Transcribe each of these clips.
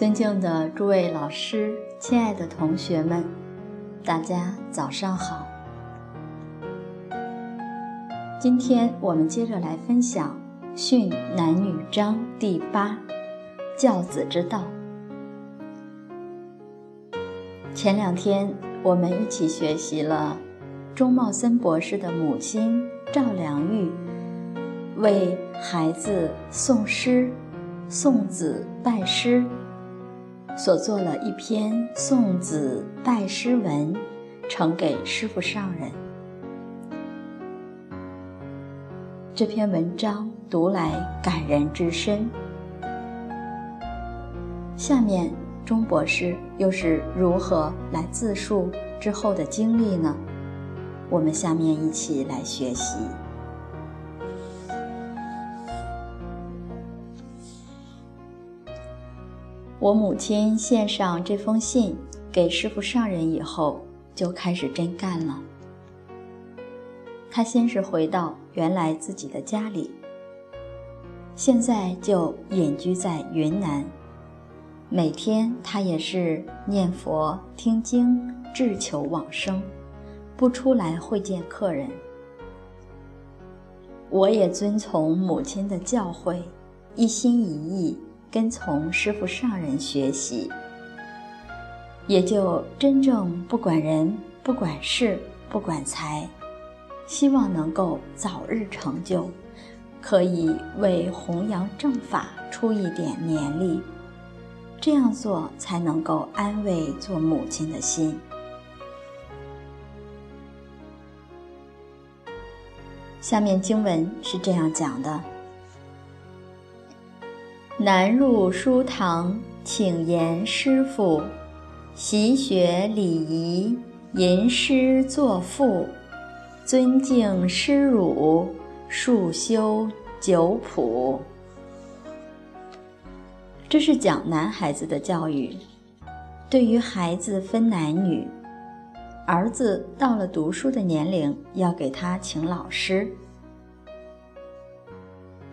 尊敬的诸位老师，亲爱的同学们，大家早上好。今天我们接着来分享《训男女章》第八“教子之道”。前两天我们一起学习了钟茂森博士的母亲赵良玉为孩子诵诗、送子拜师。所做了一篇送子拜师文，呈给师傅上人。这篇文章读来感人至深。下面钟博士又是如何来自述之后的经历呢？我们下面一起来学习。我母亲献上这封信给师傅上人以后，就开始真干了。她先是回到原来自己的家里，现在就隐居在云南。每天她也是念佛、听经、志求往生，不出来会见客人。我也遵从母亲的教诲，一心一意。跟从师傅上人学习，也就真正不管人、不管事、不管财，希望能够早日成就，可以为弘扬正法出一点绵力。这样做才能够安慰做母亲的心。下面经文是这样讲的。南入书堂，请言师傅，习学礼仪，吟诗作赋，尊敬师儒，述修九谱。这是讲男孩子的教育。对于孩子分男女，儿子到了读书的年龄，要给他请老师。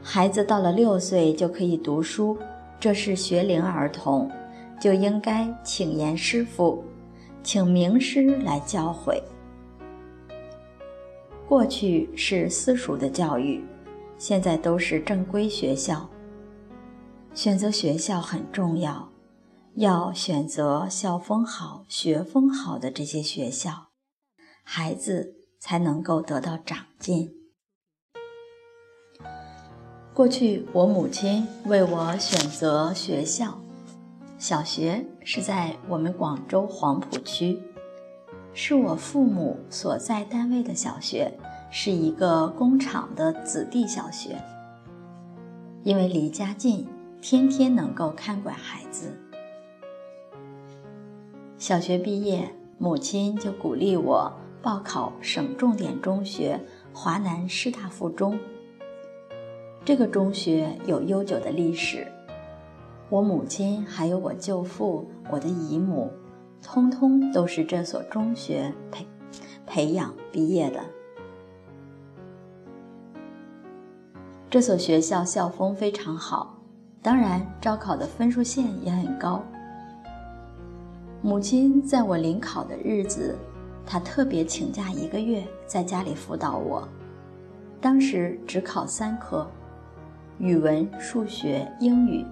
孩子到了六岁就可以读书，这是学龄儿童，就应该请言师傅，请名师来教诲。过去是私塾的教育，现在都是正规学校。选择学校很重要，要选择校风好、学风好的这些学校，孩子才能够得到长进。过去我母亲为我选择学校，小学是在我们广州黄埔区，是我父母所在单位的小学，是一个工厂的子弟小学。因为离家近，天天能够看管孩子。小学毕业，母亲就鼓励我报考省重点中学华南师大附中。这个中学有悠久的历史，我母亲还有我舅父、我的姨母，通通都是这所中学培培养毕业的。这所学校校风非常好，当然招考的分数线也很高。母亲在我临考的日子，她特别请假一个月，在家里辅导我。当时只考三科。语文、数学、英语，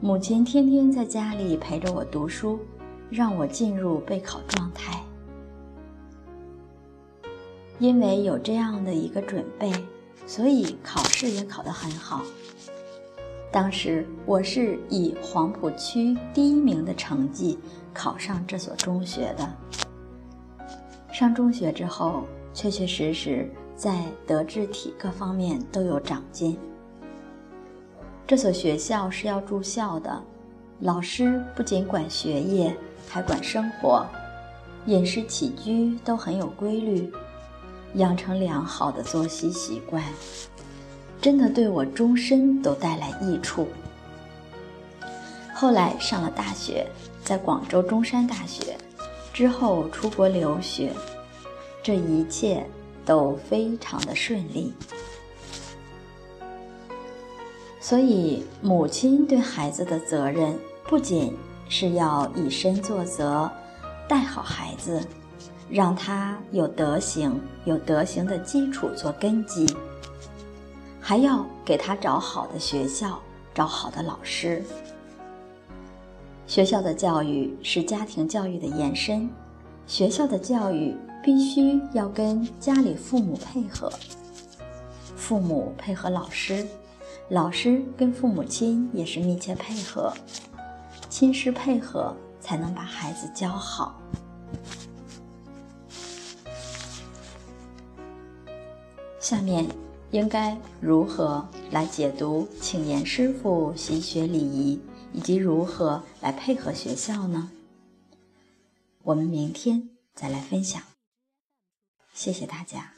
母亲天天在家里陪着我读书，让我进入备考状态。因为有这样的一个准备，所以考试也考得很好。当时我是以黄埔区第一名的成绩考上这所中学的。上中学之后，确确实实在德智体各方面都有长进。这所学校是要住校的，老师不仅管学业，还管生活，饮食起居都很有规律，养成良好的作息习惯，真的对我终身都带来益处。后来上了大学，在广州中山大学，之后出国留学，这一切都非常的顺利。所以，母亲对孩子的责任不仅是要以身作则，带好孩子，让他有德行，有德行的基础做根基，还要给他找好的学校，找好的老师。学校的教育是家庭教育的延伸，学校的教育必须要跟家里父母配合，父母配合老师，老师跟父母亲也是密切配合。亲师配合，才能把孩子教好。下面应该如何来解读“请严师傅习学礼仪”，以及如何来配合学校呢？我们明天再来分享。谢谢大家。